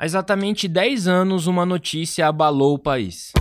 Há exatamente 10 anos, uma notícia abalou o país.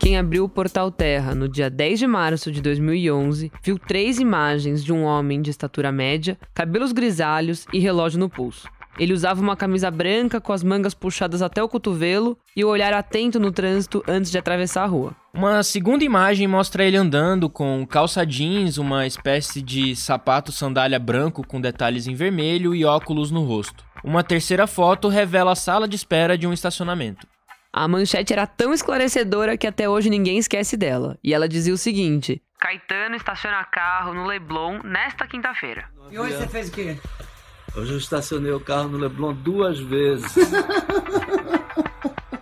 Quem abriu o portal Terra no dia 10 de março de 2011 viu três imagens de um homem de estatura média, cabelos grisalhos e relógio no pulso. Ele usava uma camisa branca com as mangas puxadas até o cotovelo e o olhar atento no trânsito antes de atravessar a rua. Uma segunda imagem mostra ele andando com calça jeans, uma espécie de sapato sandália branco com detalhes em vermelho e óculos no rosto. Uma terceira foto revela a sala de espera de um estacionamento. A manchete era tão esclarecedora que até hoje ninguém esquece dela. E ela dizia o seguinte: Caetano estaciona carro no Leblon nesta quinta-feira. E hoje você fez o quê? Hoje eu estacionei o carro no Leblon duas vezes.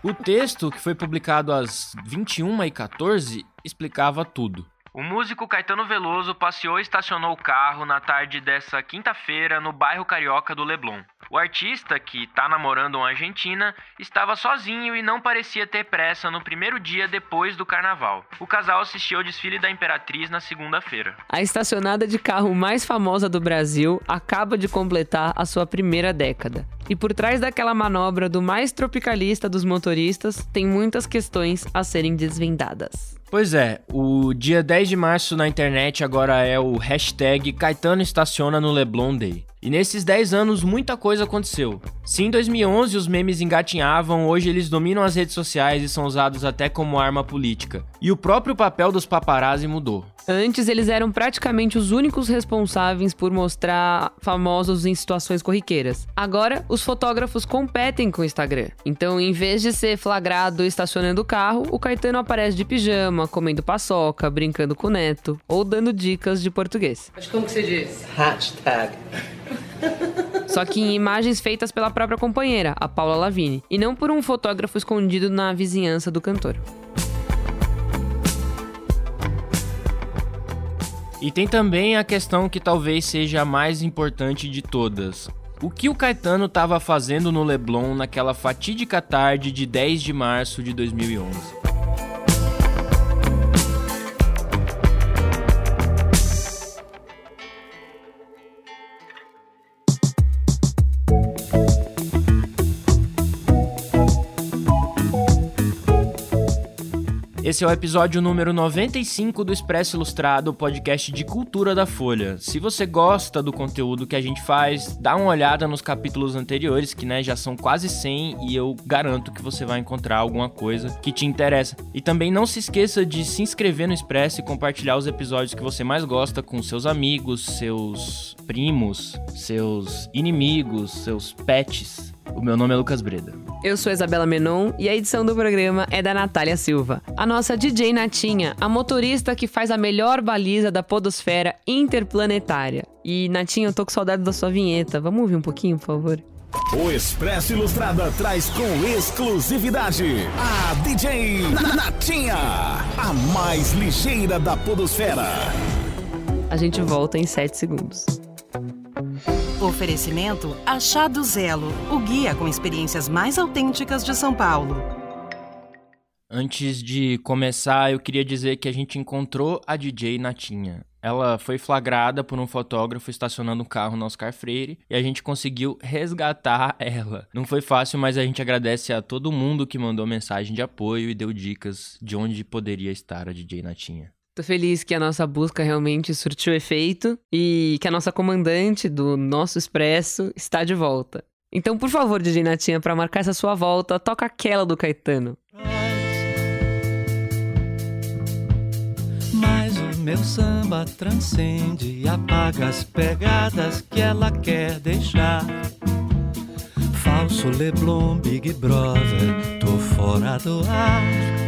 o texto, que foi publicado às 21h14, explicava tudo. O músico Caetano Veloso passeou e estacionou o carro na tarde dessa quinta-feira no bairro carioca do Leblon. O artista, que está namorando uma argentina, estava sozinho e não parecia ter pressa no primeiro dia depois do carnaval. O casal assistiu ao desfile da Imperatriz na segunda-feira. A estacionada de carro mais famosa do Brasil acaba de completar a sua primeira década. E por trás daquela manobra do mais tropicalista dos motoristas, tem muitas questões a serem desvendadas. Pois é, o dia 10 de março na internet agora é o hashtag Caetano estaciona no Leblon Day. E nesses 10 anos muita coisa aconteceu. Se em 2011 os memes engatinhavam, hoje eles dominam as redes sociais e são usados até como arma política. E o próprio papel dos paparazzi mudou. Antes eles eram praticamente os únicos responsáveis por mostrar famosos em situações corriqueiras. Agora os fotógrafos competem com o Instagram. Então, em vez de ser flagrado estacionando o carro, o Caetano aparece de pijama, comendo paçoca, brincando com o neto ou dando dicas de português. Mas como que você diz? Hashtag. Só que em imagens feitas pela própria companheira, a Paula Lavigne, e não por um fotógrafo escondido na vizinhança do cantor. E tem também a questão que talvez seja a mais importante de todas. O que o Caetano estava fazendo no Leblon naquela fatídica tarde de 10 de março de 2011? Esse é o episódio número 95 do Expresso Ilustrado, podcast de cultura da Folha. Se você gosta do conteúdo que a gente faz, dá uma olhada nos capítulos anteriores, que né, já são quase 100 e eu garanto que você vai encontrar alguma coisa que te interessa. E também não se esqueça de se inscrever no Expresso e compartilhar os episódios que você mais gosta com seus amigos, seus primos, seus inimigos, seus pets. O meu nome é Lucas Breda. Eu sou Isabela Menon e a edição do programa é da Natália Silva. A nossa DJ Natinha, a motorista que faz a melhor baliza da podosfera interplanetária. E Natinha, eu tô com saudade da sua vinheta. Vamos ouvir um pouquinho, por favor? O Expresso Ilustrada traz com exclusividade a DJ Natinha, a mais ligeira da podosfera. A gente volta em 7 segundos. Oferecimento Achado Zelo, o guia com experiências mais autênticas de São Paulo. Antes de começar, eu queria dizer que a gente encontrou a DJ Natinha. Ela foi flagrada por um fotógrafo estacionando um carro no Oscar Freire e a gente conseguiu resgatar ela. Não foi fácil, mas a gente agradece a todo mundo que mandou mensagem de apoio e deu dicas de onde poderia estar a DJ Natinha. Tô feliz que a nossa busca realmente surtiu efeito e que a nossa comandante do nosso expresso está de volta. Então, por favor, DJ Natinha, para marcar essa sua volta, toca aquela do Caetano. Mas o meu samba transcende apaga as pegadas que ela quer deixar. Falso Leblon, Big Brother, tô fora do ar.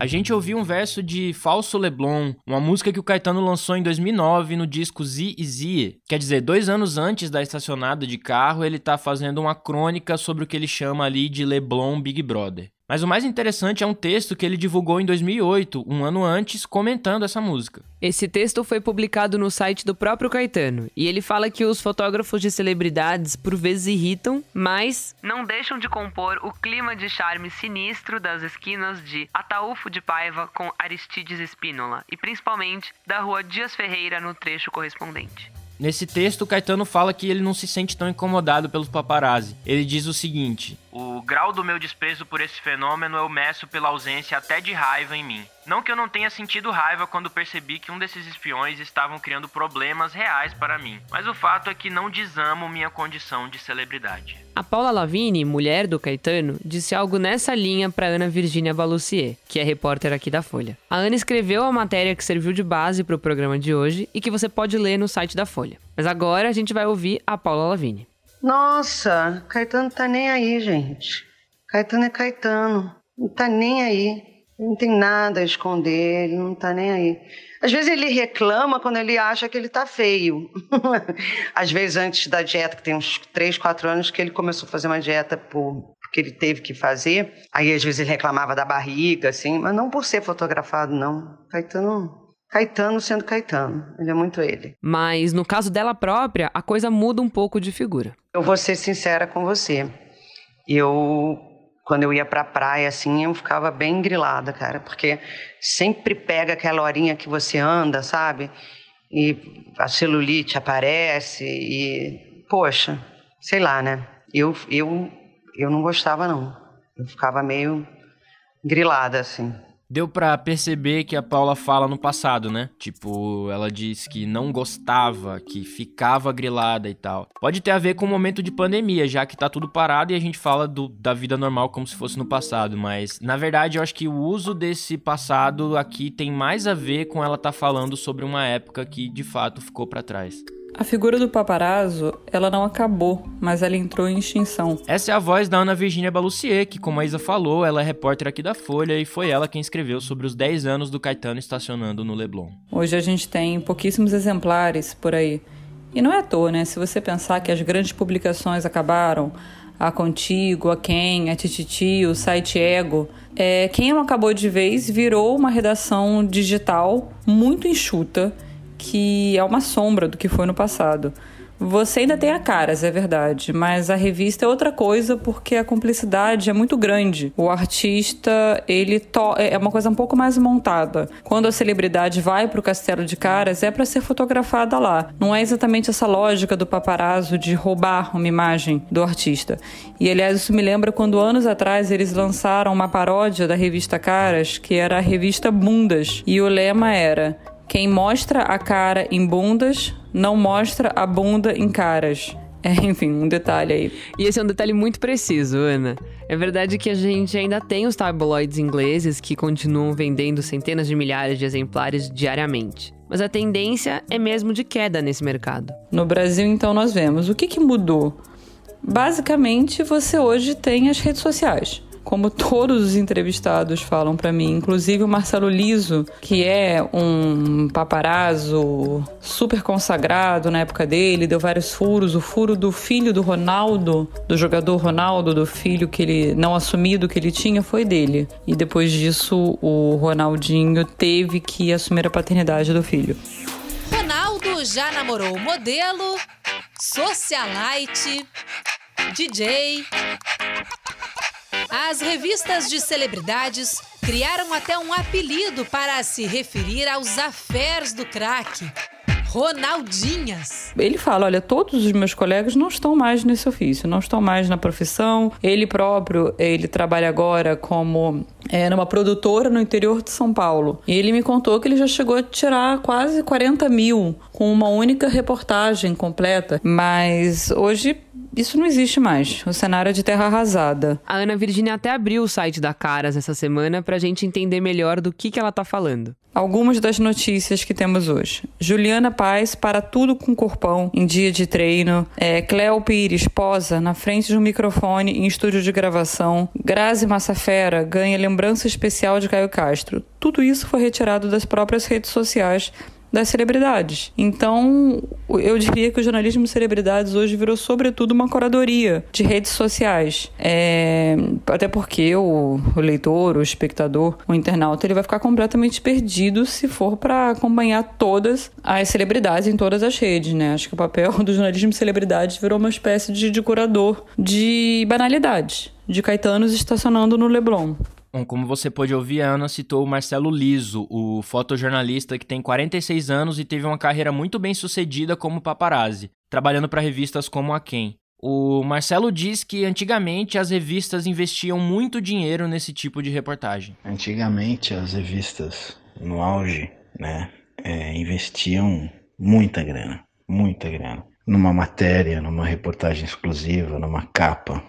A gente ouviu um verso de Falso Leblon, uma música que o Caetano lançou em 2009 no disco Z e Z. Quer dizer, dois anos antes da estacionada de carro, ele tá fazendo uma crônica sobre o que ele chama ali de Leblon Big Brother. Mas o mais interessante é um texto que ele divulgou em 2008, um ano antes, comentando essa música. Esse texto foi publicado no site do próprio Caetano, e ele fala que os fotógrafos de celebridades por vezes irritam, mas não deixam de compor o clima de charme sinistro das esquinas de Ataúfo de Paiva com Aristides Espínola, e principalmente da rua Dias Ferreira no trecho correspondente. Nesse texto, Caetano fala que ele não se sente tão incomodado pelos paparazzi. Ele diz o seguinte: O grau do meu desprezo por esse fenômeno eu meço pela ausência até de raiva em mim. Não que eu não tenha sentido raiva quando percebi que um desses espiões estavam criando problemas reais para mim, mas o fato é que não desamo minha condição de celebridade. A Paula Lavigne, mulher do Caetano, disse algo nessa linha para Ana Virginia Balussier, que é repórter aqui da Folha. A Ana escreveu a matéria que serviu de base para o programa de hoje e que você pode ler no site da Folha. Mas agora a gente vai ouvir a Paula Lavigne. Nossa, Caetano tá nem aí, gente. Caetano é Caetano. Não tá nem aí. Não tem nada a esconder, ele não tá nem aí. Às vezes ele reclama quando ele acha que ele tá feio. Às vezes antes da dieta, que tem uns 3, 4 anos que ele começou a fazer uma dieta por porque ele teve que fazer. Aí às vezes ele reclamava da barriga, assim, mas não por ser fotografado, não. Caetano Caetano sendo Caetano, ele é muito ele. Mas no caso dela própria, a coisa muda um pouco de figura. Eu vou ser sincera com você. Eu, quando eu ia pra praia, assim, eu ficava bem grilada, cara, porque sempre pega aquela horinha que você anda, sabe? E a celulite aparece e, poxa, sei lá, né? Eu, eu, eu não gostava, não. Eu ficava meio grilada, assim. Deu pra perceber que a Paula fala no passado, né? Tipo, ela diz que não gostava, que ficava grilada e tal. Pode ter a ver com o momento de pandemia, já que tá tudo parado e a gente fala do, da vida normal como se fosse no passado. Mas, na verdade, eu acho que o uso desse passado aqui tem mais a ver com ela tá falando sobre uma época que de fato ficou para trás. A figura do paparazzo, ela não acabou, mas ela entrou em extinção. Essa é a voz da Ana Virginia Balussier, que, como a Isa falou, ela é repórter aqui da Folha e foi ela quem escreveu sobre os 10 anos do Caetano estacionando no Leblon. Hoje a gente tem pouquíssimos exemplares por aí. E não é à toa, né? Se você pensar que as grandes publicações acabaram, a Contigo, a Quem, a Tititi, o site Ego, é, quem não acabou de vez virou uma redação digital muito enxuta que é uma sombra do que foi no passado. Você ainda tem a caras, é verdade, mas a revista é outra coisa porque a cumplicidade é muito grande. O artista, ele é uma coisa um pouco mais montada. Quando a celebridade vai para o castelo de caras, é para ser fotografada lá. Não é exatamente essa lógica do paparazzo de roubar uma imagem do artista. E aliás, isso me lembra quando anos atrás eles lançaram uma paródia da revista Caras, que era a revista Bundas, e o lema era quem mostra a cara em bundas não mostra a bunda em caras. É, enfim, um detalhe aí. E esse é um detalhe muito preciso, Ana. É verdade que a gente ainda tem os tabloides ingleses que continuam vendendo centenas de milhares de exemplares diariamente. Mas a tendência é mesmo de queda nesse mercado. No Brasil, então, nós vemos o que, que mudou. Basicamente, você hoje tem as redes sociais como todos os entrevistados falam para mim, inclusive o Marcelo Liso, que é um paparazzo super consagrado na época dele, deu vários furos, o furo do filho do Ronaldo, do jogador Ronaldo, do filho que ele não assumido que ele tinha, foi dele. E depois disso, o Ronaldinho teve que assumir a paternidade do filho. Ronaldo já namorou modelo, socialite, DJ, as revistas de celebridades criaram até um apelido para se referir aos affairs do craque. Ronaldinhas. Ele fala: olha, todos os meus colegas não estão mais nesse ofício, não estão mais na profissão. Ele próprio, ele trabalha agora como é, numa produtora no interior de São Paulo. E ele me contou que ele já chegou a tirar quase 40 mil com uma única reportagem completa. Mas hoje isso não existe mais. O cenário é de terra arrasada. A Ana Virginia até abriu o site da Caras essa semana pra gente entender melhor do que, que ela tá falando. Algumas das notícias que temos hoje. Juliana Paz para tudo com corpão em dia de treino. É, Cleo Pires posa na frente de um microfone em estúdio de gravação. Grazi Massafera ganha lembrança especial de Caio Castro. Tudo isso foi retirado das próprias redes sociais das celebridades. Então, eu diria que o jornalismo de celebridades hoje virou, sobretudo, uma curadoria de redes sociais. É, até porque o, o, leitor, o espectador, o internauta, ele vai ficar completamente perdido se for para acompanhar todas as celebridades em todas as redes, né? Acho que o papel do jornalismo de celebridades virou uma espécie de, de curador de banalidades, de Caetanos estacionando no Leblon. Bom, como você pôde ouvir, a Ana citou o Marcelo Liso, o fotojornalista que tem 46 anos e teve uma carreira muito bem sucedida como paparazzi, trabalhando para revistas como a Quem. O Marcelo diz que antigamente as revistas investiam muito dinheiro nesse tipo de reportagem. Antigamente as revistas, no auge, né, é, investiam muita grana, muita grana. Numa matéria, numa reportagem exclusiva, numa capa,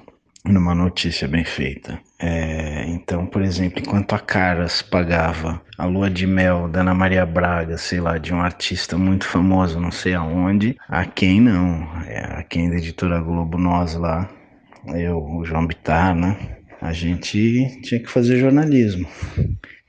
numa notícia bem feita. É, então, por exemplo, enquanto a Caras pagava a lua de mel da Ana Maria Braga, sei lá, de um artista muito famoso, não sei aonde, a quem não, é, a quem da editora Globo, nós lá, eu, o João Bittar, né? A gente tinha que fazer jornalismo.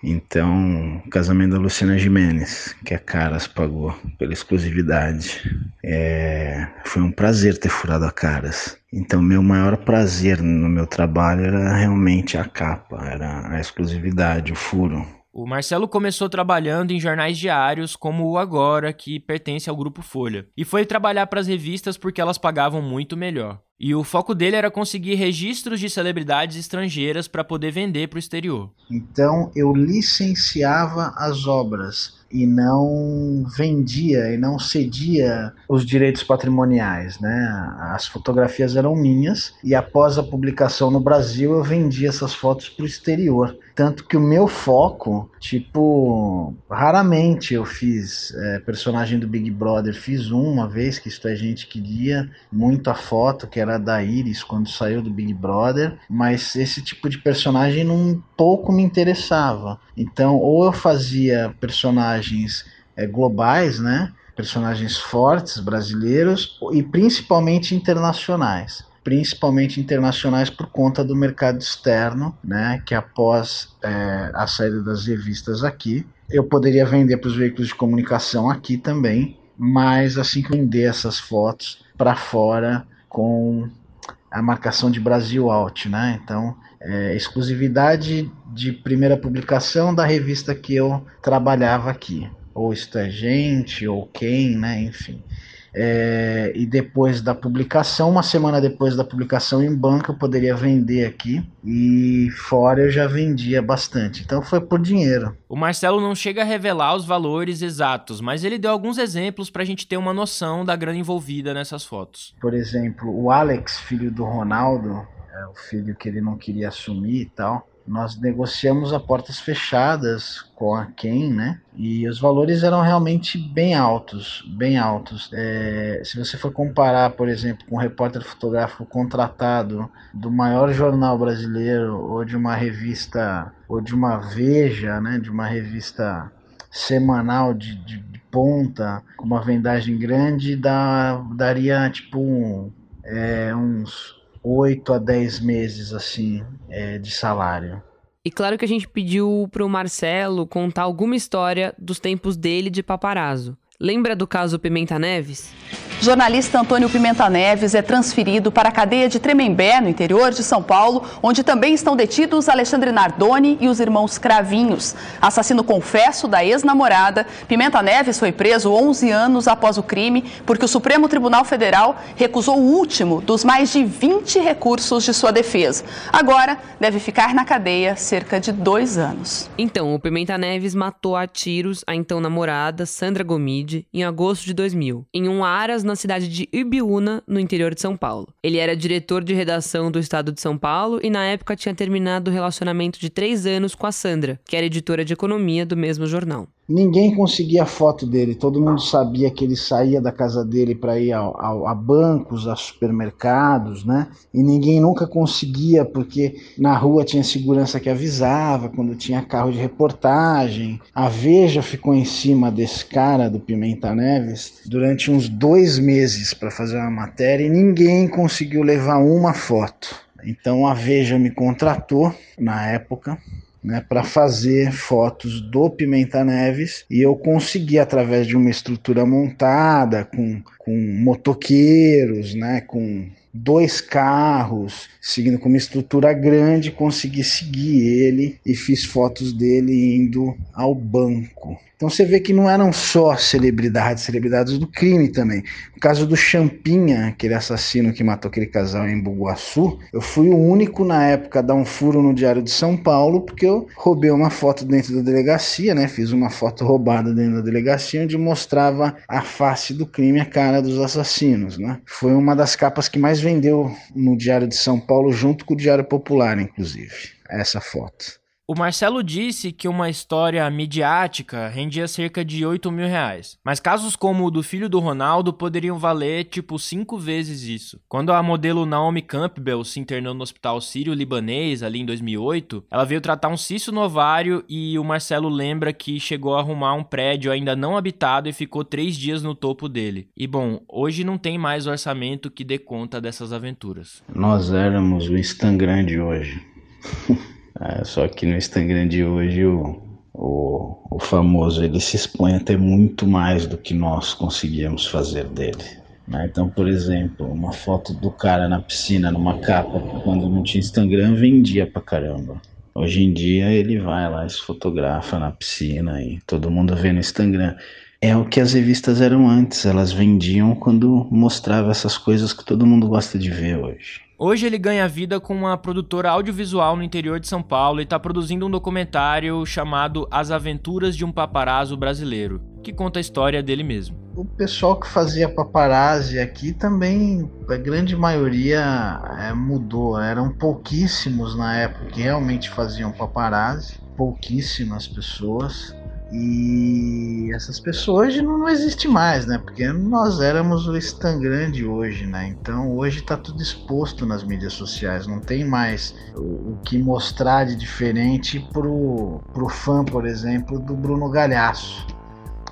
Então, casamento da Luciana Jimenez, que a Caras pagou pela exclusividade. É, foi um prazer ter furado a Caras. Então, meu maior prazer no meu trabalho era realmente a capa, era a exclusividade, o furo. O Marcelo começou trabalhando em jornais diários como o Agora, que pertence ao grupo Folha, e foi trabalhar para as revistas porque elas pagavam muito melhor. E o foco dele era conseguir registros de celebridades estrangeiras para poder vender para o exterior. Então eu licenciava as obras e não vendia e não cedia os direitos patrimoniais, né? As fotografias eram minhas e após a publicação no Brasil eu vendia essas fotos para o exterior. Tanto que o meu foco, tipo, raramente eu fiz é, personagem do Big Brother. Fiz uma vez que isto a gente queria muito a foto que era da Iris quando saiu do Big Brother, mas esse tipo de personagem não pouco me interessava. Então, ou eu fazia personagens é, globais, né? Personagens fortes brasileiros e principalmente internacionais principalmente internacionais por conta do mercado externo, né, que após é, a saída das revistas aqui, eu poderia vender para os veículos de comunicação aqui também, mas assim que vender essas fotos para fora com a marcação de Brasil Out, né? Então, é, exclusividade de primeira publicação da revista que eu trabalhava aqui, ou Isto é Gente, ou Quem, né? Enfim. É, e depois da publicação, uma semana depois da publicação em banco, eu poderia vender aqui e fora eu já vendia bastante. Então foi por dinheiro. O Marcelo não chega a revelar os valores exatos, mas ele deu alguns exemplos para a gente ter uma noção da grana envolvida nessas fotos. Por exemplo, o Alex, filho do Ronaldo, é o filho que ele não queria assumir e tal nós negociamos a portas fechadas com a Ken, né? E os valores eram realmente bem altos, bem altos. É, se você for comparar, por exemplo, com um repórter fotográfico contratado do maior jornal brasileiro ou de uma revista ou de uma Veja, né? De uma revista semanal de, de, de ponta com uma vendagem grande, dá, daria tipo é, uns 8 a 10 meses assim é, de salário. E claro que a gente pediu pro Marcelo contar alguma história dos tempos dele de paparazzo. Lembra do caso Pimenta Neves? Jornalista Antônio Pimenta Neves é transferido para a cadeia de Tremembé, no interior de São Paulo, onde também estão detidos Alexandre Nardoni e os irmãos Cravinhos. Assassino confesso da ex-namorada, Pimenta Neves foi preso 11 anos após o crime, porque o Supremo Tribunal Federal recusou o último dos mais de 20 recursos de sua defesa. Agora deve ficar na cadeia cerca de dois anos. Então, o Pimenta Neves matou a tiros a então namorada, Sandra Gomide, em agosto de 2000, em um aras na cidade de Ibiúna, no interior de São Paulo. Ele era diretor de redação do Estado de São Paulo e na época tinha terminado o relacionamento de três anos com a Sandra, que era editora de economia do mesmo jornal. Ninguém conseguia foto dele, todo mundo sabia que ele saía da casa dele para ir ao, a bancos, a supermercados, né? E ninguém nunca conseguia, porque na rua tinha segurança que avisava quando tinha carro de reportagem. A Veja ficou em cima desse cara, do Pimenta Neves, durante uns dois meses para fazer uma matéria e ninguém conseguiu levar uma foto. Então a Veja me contratou na época né, para fazer fotos do Pimenta Neves e eu consegui através de uma estrutura montada com, com motoqueiros, né, com dois carros, seguindo com uma estrutura grande, consegui seguir ele e fiz fotos dele indo ao banco. Então você vê que não eram só celebridades, celebridades do crime também. No caso do Champinha, aquele assassino que matou aquele casal em Buguaçu, eu fui o único na época a dar um furo no Diário de São Paulo, porque eu roubei uma foto dentro da delegacia, né? Fiz uma foto roubada dentro da delegacia, onde mostrava a face do crime, a cara dos assassinos, né? Foi uma das capas que mais vendeu no Diário de São Paulo, junto com o Diário Popular, inclusive, essa foto. O Marcelo disse que uma história midiática rendia cerca de 8 mil reais. Mas casos como o do filho do Ronaldo poderiam valer tipo cinco vezes isso. Quando a modelo Naomi Campbell se internou no hospital sírio-libanês ali em 2008, ela veio tratar um cisto no ovário e o Marcelo lembra que chegou a arrumar um prédio ainda não habitado e ficou três dias no topo dele. E bom, hoje não tem mais orçamento que dê conta dessas aventuras. Nós éramos o Instagram de hoje. É, só que no Instagram de hoje o, o, o famoso ele se expõe até muito mais do que nós conseguíamos fazer dele. Né? Então, por exemplo, uma foto do cara na piscina, numa capa, quando não tinha Instagram, vendia pra caramba. Hoje em dia ele vai lá e se fotografa na piscina e todo mundo vê no Instagram. É o que as revistas eram antes, elas vendiam quando mostrava essas coisas que todo mundo gosta de ver hoje. Hoje ele ganha vida com uma produtora audiovisual no interior de São Paulo e está produzindo um documentário chamado As Aventuras de um Paparazzo Brasileiro, que conta a história dele mesmo. O pessoal que fazia paparazzi aqui também, a grande maioria é, mudou. Eram pouquíssimos na época que realmente faziam paparazzi, pouquíssimas pessoas. E essas pessoas hoje não, não existe mais, né? Porque nós éramos o Instagram de hoje, né? Então hoje está tudo exposto nas mídias sociais, não tem mais o, o, que mostrar de diferente pro, pro fã, por exemplo, do Bruno Galhaço.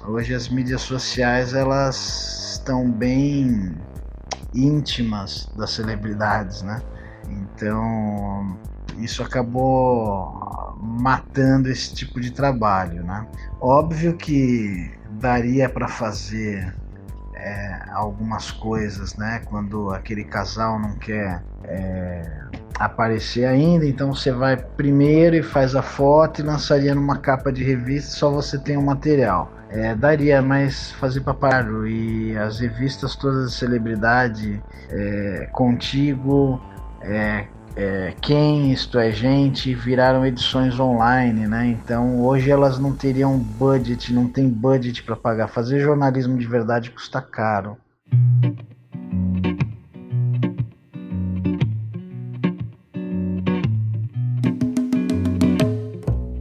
Hoje as mídias sociais elas estão bem íntimas das celebridades, né? Então isso acabou matando esse tipo de trabalho, né? Óbvio que daria para fazer é, algumas coisas, né? Quando aquele casal não quer é, aparecer ainda, então você vai primeiro e faz a foto e lançaria numa capa de revista, só você tem o material. É, daria, mas fazer paparo e as revistas todas de celebridade é, contigo, é, quem, isto é, gente, viraram edições online, né? Então hoje elas não teriam budget, não tem budget para pagar. Fazer jornalismo de verdade custa caro.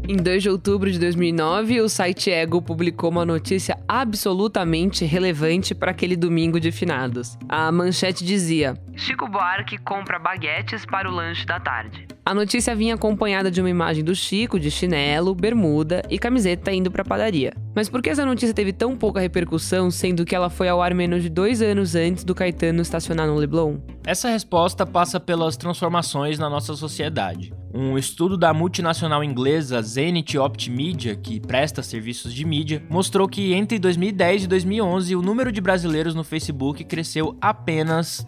Em 2 de outubro de 2009, o site Ego publicou uma notícia absolutamente relevante para aquele domingo de finados. A manchete dizia: Chico Buarque compra baguetes para o lanche da tarde. A notícia vinha acompanhada de uma imagem do Chico de chinelo, bermuda e camiseta indo para a padaria. Mas por que essa notícia teve tão pouca repercussão, sendo que ela foi ao ar menos de dois anos antes do Caetano estacionar no Leblon? Essa resposta passa pelas transformações na nossa sociedade. Um estudo da multinacional inglesa Zenith Optimedia, que presta serviços de mídia, mostrou que entre 2010 e 2011 o número de brasileiros no Facebook cresceu apenas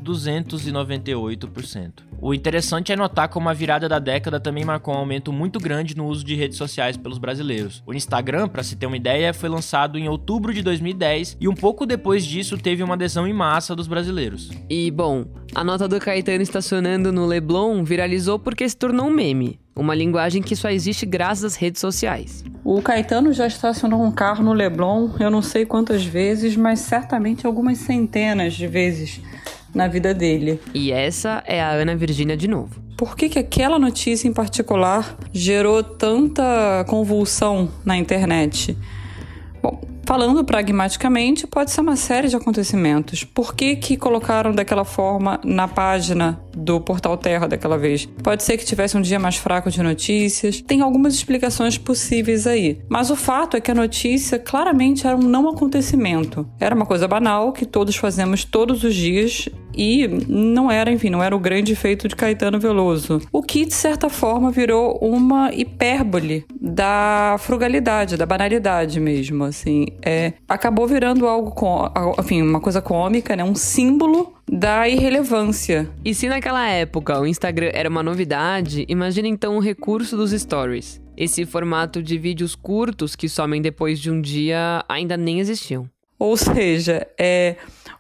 298%. O interessante é notar como a virada da década também marcou um aumento muito grande no uso de redes sociais pelos brasileiros. O Instagram, para se ter uma ideia, foi lançado em outubro de 2010 e um pouco depois disso teve uma adesão em massa dos brasileiros. E bom, a nota do Caetano estacionando no Leblon viralizou porque se tornou um meme. Uma linguagem que só existe graças às redes sociais. O Caetano já estacionou um carro no Leblon, eu não sei quantas vezes, mas certamente algumas centenas de vezes na vida dele. E essa é a Ana Virgínia de novo. Por que, que aquela notícia em particular gerou tanta convulsão na internet? Bom, Falando pragmaticamente, pode ser uma série de acontecimentos. Por que, que colocaram daquela forma na página do Portal Terra daquela vez? Pode ser que tivesse um dia mais fraco de notícias. Tem algumas explicações possíveis aí. Mas o fato é que a notícia claramente era um não acontecimento. Era uma coisa banal que todos fazemos todos os dias e não era, enfim, não era o grande feito de Caetano Veloso. O que, de certa forma, virou uma hipérbole da frugalidade, da banalidade mesmo, assim é, acabou virando algo, com, enfim, uma coisa cômica, né? Um símbolo da irrelevância. E se naquela época o Instagram era uma novidade, imagina então o recurso dos stories. esse formato de vídeos curtos que somem depois de um dia ainda nem existiam. Ou seja, é,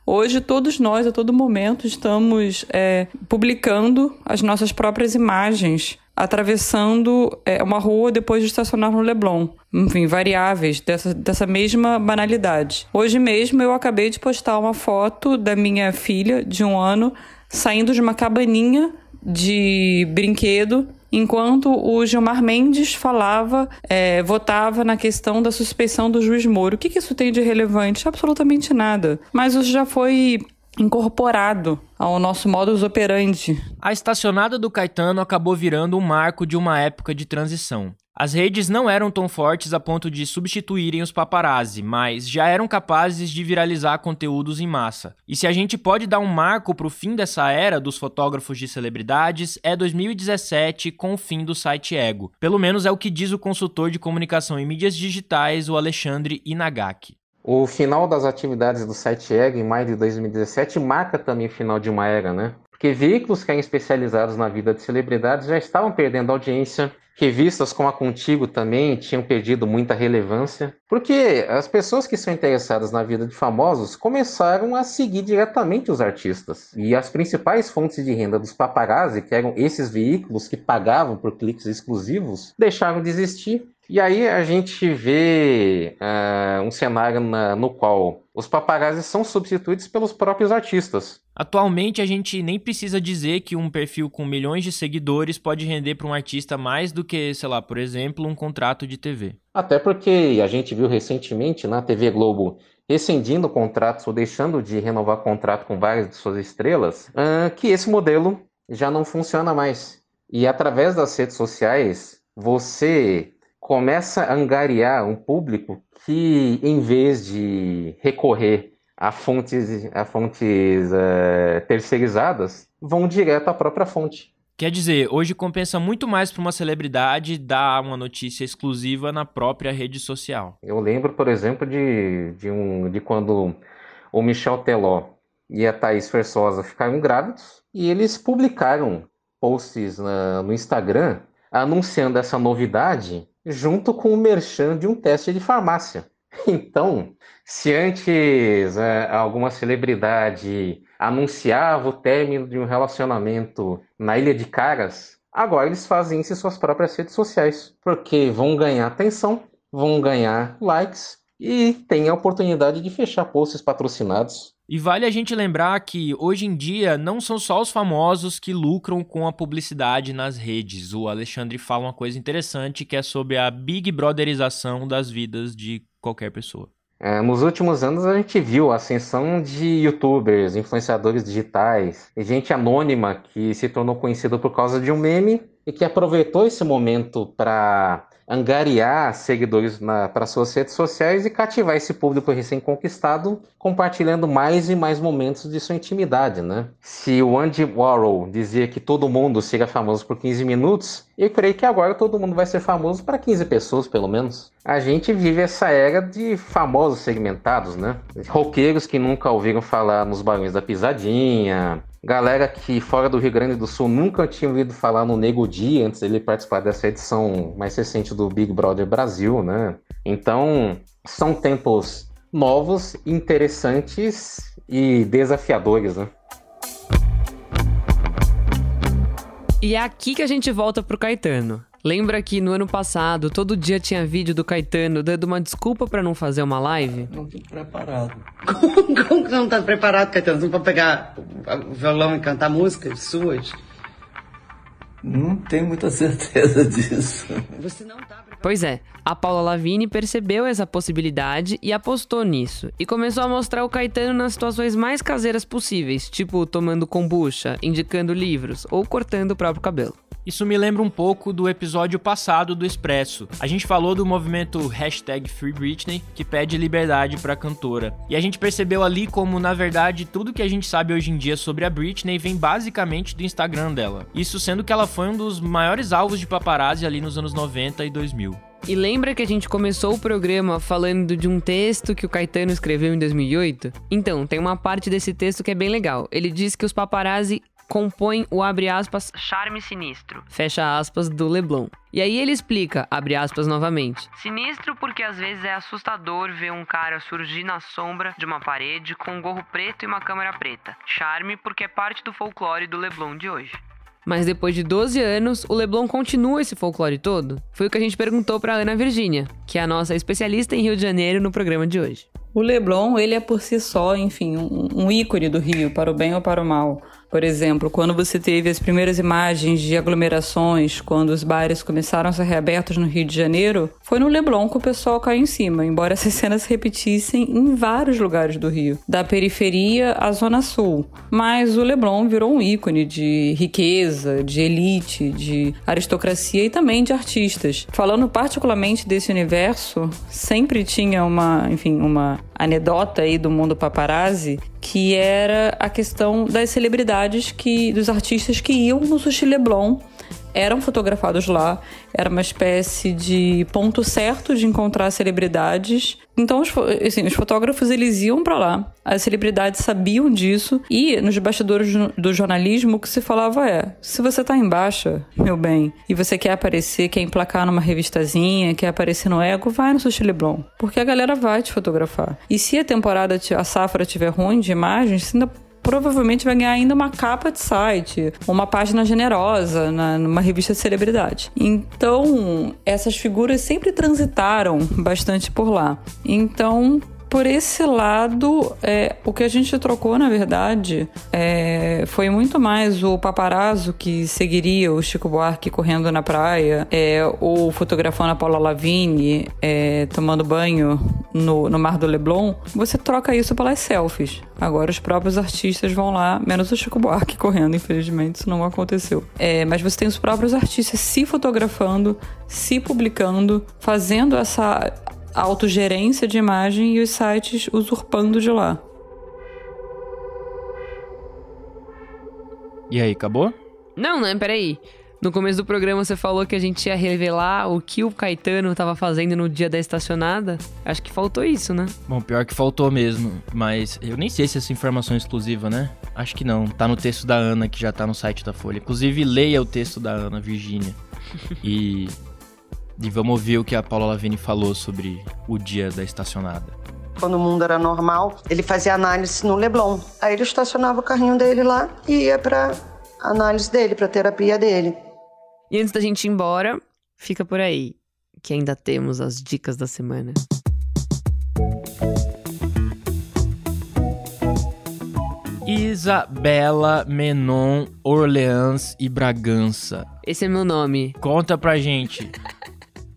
hoje todos nós, a todo momento, estamos é, publicando as nossas próprias imagens atravessando é, uma rua depois de estacionar no Leblon. Enfim, variáveis dessa, dessa mesma banalidade. Hoje mesmo eu acabei de postar uma foto da minha filha de um ano saindo de uma cabaninha de brinquedo enquanto o Gilmar Mendes falava, é, votava na questão da suspeição do juiz Moro. O que, que isso tem de relevante? Absolutamente nada. Mas isso já foi incorporado ao nosso modus operandi. A estacionada do Caetano acabou virando um marco de uma época de transição. As redes não eram tão fortes a ponto de substituírem os paparazzi, mas já eram capazes de viralizar conteúdos em massa. E se a gente pode dar um marco para o fim dessa era dos fotógrafos de celebridades, é 2017 com o fim do site Ego. Pelo menos é o que diz o consultor de comunicação em mídias digitais, o Alexandre Inagaki. O final das atividades do site Ego em maio de 2017 marca também o final de uma era, né? Porque veículos que eram especializados na vida de celebridades já estavam perdendo audiência, Revistas como a Contigo também tinham perdido muita relevância, porque as pessoas que são interessadas na vida de famosos começaram a seguir diretamente os artistas. E as principais fontes de renda dos paparazzi, que eram esses veículos que pagavam por cliques exclusivos, deixaram de existir e aí a gente vê uh, um cenário na, no qual os paparazzi são substituídos pelos próprios artistas. Atualmente a gente nem precisa dizer que um perfil com milhões de seguidores pode render para um artista mais do que, sei lá, por exemplo, um contrato de TV. Até porque a gente viu recentemente na TV Globo rescindindo contratos ou deixando de renovar contrato com várias de suas estrelas, uh, que esse modelo já não funciona mais. E através das redes sociais, você começa a angariar um público que, em vez de recorrer a fontes, a fontes é, terceirizadas, vão direto à própria fonte. Quer dizer, hoje compensa muito mais para uma celebridade dar uma notícia exclusiva na própria rede social. Eu lembro, por exemplo, de, de, um, de quando o Michel Teló e a Thaís Fersosa ficaram grávidos e eles publicaram posts na, no Instagram anunciando essa novidade junto com o merchan de um teste de farmácia. Então, se antes é, alguma celebridade anunciava o término de um relacionamento na Ilha de Caras, agora eles fazem isso em suas próprias redes sociais, porque vão ganhar atenção, vão ganhar likes e têm a oportunidade de fechar posts patrocinados e vale a gente lembrar que hoje em dia não são só os famosos que lucram com a publicidade nas redes. O Alexandre fala uma coisa interessante que é sobre a Big Brotherização das vidas de qualquer pessoa. É, nos últimos anos a gente viu a ascensão de youtubers, influenciadores digitais, gente anônima que se tornou conhecido por causa de um meme e que aproveitou esse momento para angariar seguidores para suas redes sociais e cativar esse público recém-conquistado, compartilhando mais e mais momentos de sua intimidade, né? Se o Andy Warhol dizia que todo mundo seria famoso por 15 minutos, eu creio que agora todo mundo vai ser famoso para 15 pessoas, pelo menos. A gente vive essa era de famosos segmentados, né? Roqueiros que nunca ouviram falar nos Barões da Pisadinha, Galera que fora do Rio Grande do Sul nunca tinha ouvido falar no Nego Di antes dele participar dessa edição mais recente do Big Brother Brasil, né? Então, são tempos novos, interessantes e desafiadores, né? E é aqui que a gente volta pro Caetano. Lembra que no ano passado todo dia tinha vídeo do Caetano dando uma desculpa para não fazer uma live? Não tô preparado. Como que não tá preparado, Caetano? Não pra pegar o violão e cantar músicas suas? Não tenho muita certeza disso. Você não tá preparado. Pois é, a Paula Lavigne percebeu essa possibilidade e apostou nisso. E começou a mostrar o Caetano nas situações mais caseiras possíveis, tipo tomando kombucha, indicando livros ou cortando o próprio cabelo. Isso me lembra um pouco do episódio passado do Expresso. A gente falou do movimento hashtag Free Britney, que pede liberdade para a cantora. E a gente percebeu ali como, na verdade, tudo que a gente sabe hoje em dia sobre a Britney vem basicamente do Instagram dela. Isso sendo que ela foi um dos maiores alvos de paparazzi ali nos anos 90 e 2000. E lembra que a gente começou o programa falando de um texto que o Caetano escreveu em 2008? Então, tem uma parte desse texto que é bem legal. Ele diz que os paparazzi compõem o abre aspas charme sinistro, fecha aspas do Leblon. E aí ele explica, abre aspas novamente. Sinistro porque às vezes é assustador ver um cara surgir na sombra de uma parede com um gorro preto e uma câmera preta. Charme porque é parte do folclore do Leblon de hoje. Mas depois de 12 anos, o Leblon continua esse folclore todo? Foi o que a gente perguntou para Ana Virgínia, que é a nossa especialista em Rio de Janeiro no programa de hoje. O Leblon, ele é por si só, enfim, um, um ícone do Rio, para o bem ou para o mal. Por exemplo, quando você teve as primeiras imagens de aglomerações, quando os bares começaram a ser reabertos no Rio de Janeiro, foi no Leblon que o pessoal caiu em cima, embora essas cenas se repetissem em vários lugares do Rio, da periferia à zona sul. Mas o Leblon virou um ícone de riqueza, de elite, de aristocracia e também de artistas. Falando particularmente desse universo, sempre tinha uma, enfim, uma anedota aí do mundo paparazzi, que era a questão das celebridades que dos artistas que iam no Sushi Leblon eram fotografados lá, era uma espécie de ponto certo de encontrar celebridades. Então, os, assim, os fotógrafos eles iam para lá, as celebridades sabiam disso e nos bastidores do jornalismo o que se falava é: se você tá em baixa, meu bem, e você quer aparecer, quer emplacar numa revistazinha, quer aparecer no Ego, vai no Sushi Leblon, porque a galera vai te fotografar. E se a temporada, a safra tiver ruim de imagens, você ainda provavelmente vai ganhar ainda uma capa de site, uma página generosa na, numa revista de celebridade. Então, essas figuras sempre transitaram bastante por lá. Então, por esse lado, é, o que a gente trocou, na verdade, é, foi muito mais o paparazzo que seguiria o Chico Buarque correndo na praia, é, ou fotografando a Paula Lavigne é, tomando banho no, no Mar do Leblon. Você troca isso pelas selfies. Agora os próprios artistas vão lá, menos o Chico Buarque correndo, infelizmente, isso não aconteceu. É, mas você tem os próprios artistas se fotografando, se publicando, fazendo essa autogerência de imagem e os sites usurpando de lá. E aí, acabou? Não, não, peraí. No começo do programa você falou que a gente ia revelar o que o Caetano estava fazendo no dia da estacionada. Acho que faltou isso, né? Bom, pior que faltou mesmo. Mas eu nem sei se essa informação é exclusiva, né? Acho que não. Tá no texto da Ana, que já tá no site da Folha. Inclusive, leia o texto da Ana Virgínia. E e vamos ouvir o que a Paula Lavigne falou sobre o dia da estacionada. Quando o mundo era normal, ele fazia análise no Leblon. Aí ele estacionava o carrinho dele lá e ia para análise dele, para terapia dele. E antes da gente ir embora, fica por aí, que ainda temos as dicas da semana. Isabela Menon Orleans e Bragança. Esse é meu nome. Conta pra gente.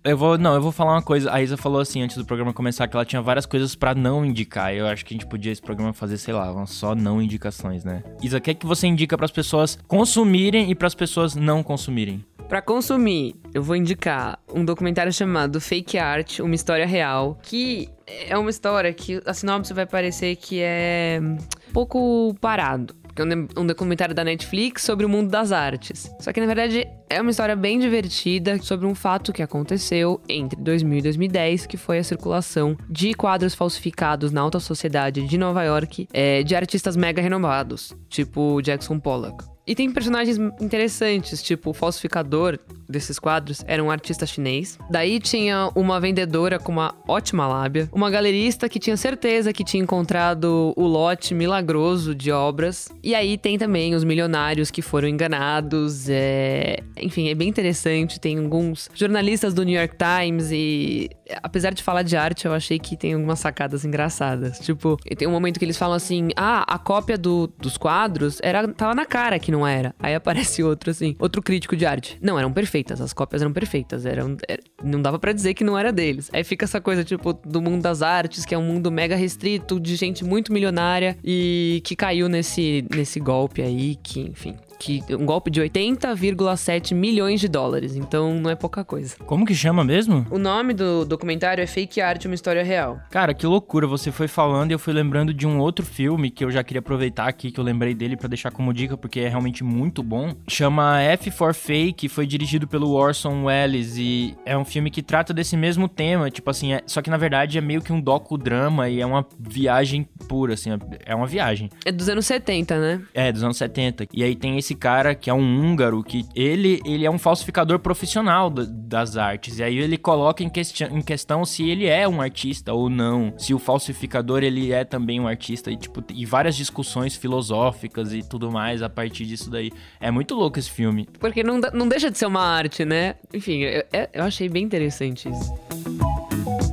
Eu vou, não, eu vou falar uma coisa. A Isa falou assim antes do programa começar que ela tinha várias coisas para não indicar. Eu acho que a gente podia esse programa fazer, sei lá, só não indicações, né? Isa, o que é que você indica para as pessoas consumirem e para as pessoas não consumirem? Para consumir, eu vou indicar um documentário chamado Fake Art, uma história real, que é uma história que a sinopse vai parecer que é um pouco parado que é um documentário da Netflix sobre o mundo das artes. Só que na verdade é uma história bem divertida sobre um fato que aconteceu entre 2000 e 2010, que foi a circulação de quadros falsificados na alta sociedade de Nova York é, de artistas mega renomados, tipo Jackson Pollock. E tem personagens interessantes, tipo o falsificador desses quadros era um artista chinês. Daí tinha uma vendedora com uma ótima lábia, uma galerista que tinha certeza que tinha encontrado o lote milagroso de obras. E aí tem também os milionários que foram enganados. É... Enfim, é bem interessante. Tem alguns jornalistas do New York Times e apesar de falar de arte, eu achei que tem algumas sacadas engraçadas. Tipo, tem um momento que eles falam assim: ah, a cópia do, dos quadros era, tava na cara que não era. Aí aparece outro assim, outro crítico de arte. Não, eram perfeitas, as cópias eram perfeitas. Eram, era, não dava para dizer que não era deles. Aí fica essa coisa, tipo, do mundo das artes, que é um mundo mega restrito, de gente muito milionária e que caiu nesse, nesse golpe aí, que, enfim. Que um golpe de 80,7 milhões de dólares. Então não é pouca coisa. Como que chama mesmo? O nome do documentário é Fake Art, uma história real. Cara, que loucura. Você foi falando e eu fui lembrando de um outro filme que eu já queria aproveitar aqui, que eu lembrei dele para deixar como dica, porque é realmente muito bom. Chama F for Fake, foi dirigido pelo Orson Welles e é um filme que trata desse mesmo tema, tipo assim, é, só que na verdade é meio que um docudrama e é uma viagem pura, assim, é uma viagem. É dos anos 70, né? É, dos anos 70. E aí tem esse cara que é um húngaro, que ele, ele é um falsificador profissional das artes. E aí ele coloca em, questi em questão se ele é um artista ou não. Se o falsificador ele é também um artista. E, tipo, e várias discussões filosóficas e tudo mais a partir disso daí. É muito louco esse filme. Porque não, não deixa de ser uma arte, né? Enfim, eu, eu achei bem interessante isso.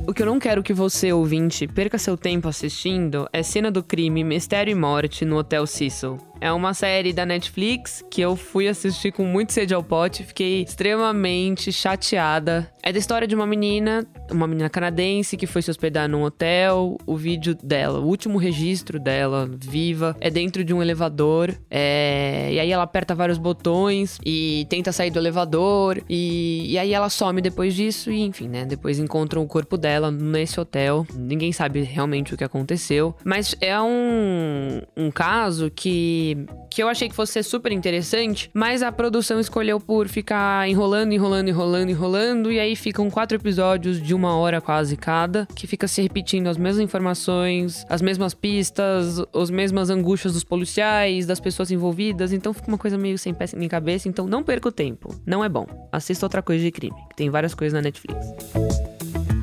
O que eu não quero que você, ouvinte, perca seu tempo assistindo é Cena do Crime, Mistério e Morte no Hotel Cecil. É uma série da Netflix que eu fui assistir com muito sede ao pote, fiquei extremamente chateada. É da história de uma menina, uma menina canadense que foi se hospedar num hotel. O vídeo dela, o último registro dela, viva, é dentro de um elevador. É... E aí ela aperta vários botões e tenta sair do elevador. E, e aí ela some depois disso. E enfim, né? Depois encontram o corpo dela nesse hotel. Ninguém sabe realmente o que aconteceu. Mas é um, um caso que que, eu achei que fosse ser super interessante, mas a produção escolheu por ficar enrolando, enrolando, enrolando, enrolando, e aí ficam quatro episódios de uma hora quase cada, que fica se repetindo as mesmas informações, as mesmas pistas, as mesmas angústias dos policiais, das pessoas envolvidas, então fica uma coisa meio sem pé nem cabeça, então não perca o tempo. Não é bom. Assista outra coisa de crime, que tem várias coisas na Netflix.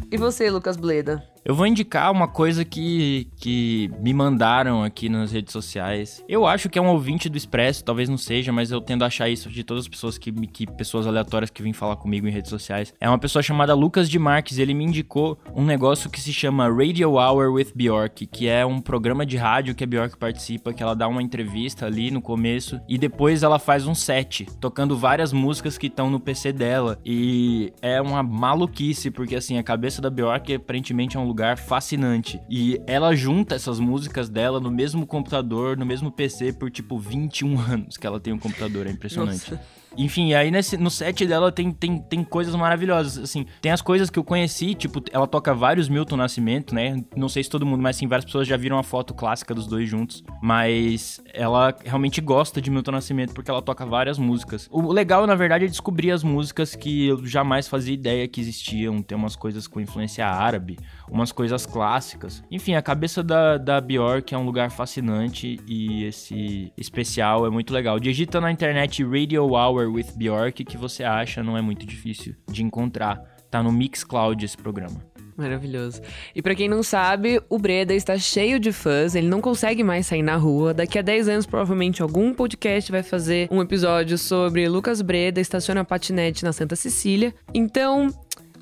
E você, Lucas Bleda? Eu vou indicar uma coisa que, que me mandaram aqui nas redes sociais. Eu acho que é um ouvinte do Expresso, talvez não seja, mas eu tendo a achar isso de todas as pessoas que, que pessoas aleatórias que vêm falar comigo em redes sociais. É uma pessoa chamada Lucas de Marques, ele me indicou um negócio que se chama Radio Hour with Bjork, que é um programa de rádio que a Bjork participa, que ela dá uma entrevista ali no começo e depois ela faz um set, tocando várias músicas que estão no PC dela. E é uma maluquice, porque assim, a cabeça da Bjork aparentemente é um lugar lugar fascinante. E ela junta essas músicas dela no mesmo computador, no mesmo PC por tipo 21 anos que ela tem um computador, é impressionante. Nossa. Enfim, aí nesse, no set dela tem, tem, tem coisas maravilhosas, assim. Tem as coisas que eu conheci, tipo, ela toca vários Milton Nascimento, né? Não sei se todo mundo, mas sim, várias pessoas já viram a foto clássica dos dois juntos. Mas ela realmente gosta de Milton Nascimento porque ela toca várias músicas. O legal, na verdade, é descobrir as músicas que eu jamais fazia ideia que existiam. Tem umas coisas com influência árabe, umas coisas clássicas. Enfim, a cabeça da, da Bjork é um lugar fascinante e esse especial é muito legal. Digita na internet Radio Hour with Bjork que você acha, não é muito difícil de encontrar. Tá no Mixcloud esse programa. Maravilhoso. E para quem não sabe, o Breda está cheio de fãs, ele não consegue mais sair na rua. Daqui a 10 anos, provavelmente, algum podcast vai fazer um episódio sobre Lucas Breda estaciona patinete na Santa Cecília. Então,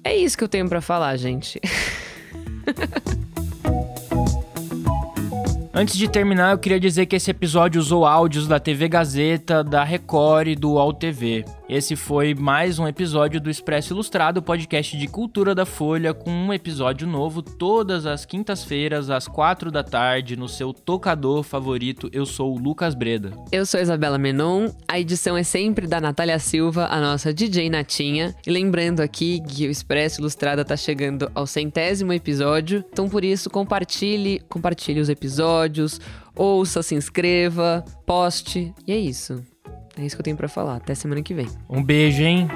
é isso que eu tenho para falar, gente. Antes de terminar, eu queria dizer que esse episódio usou áudios da TV Gazeta, da Record e do UOL TV. Esse foi mais um episódio do Expresso Ilustrado, podcast de cultura da Folha, com um episódio novo todas as quintas-feiras, às quatro da tarde, no seu tocador favorito. Eu sou o Lucas Breda. Eu sou Isabela Menon. A edição é sempre da Natália Silva, a nossa DJ Natinha. E lembrando aqui que o Expresso Ilustrado está chegando ao centésimo episódio. Então, por isso, compartilhe, compartilhe os episódios, ouça, se inscreva, poste. E é isso. É isso que eu tenho para falar. Até semana que vem. Um beijo, hein?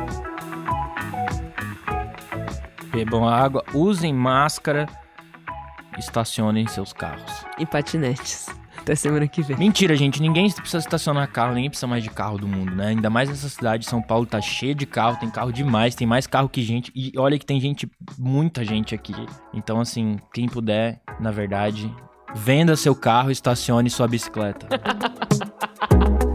Bebam água, usem máscara, estacionem seus carros. E patinetes. Até semana que vem. Mentira, gente. Ninguém precisa estacionar carro, ninguém precisa mais de carro do mundo, né? Ainda mais nessa cidade, São Paulo tá cheio de carro, tem carro demais, tem mais carro que gente. E olha que tem gente, muita gente aqui. Então, assim, quem puder, na verdade, venda seu carro, estacione sua bicicleta.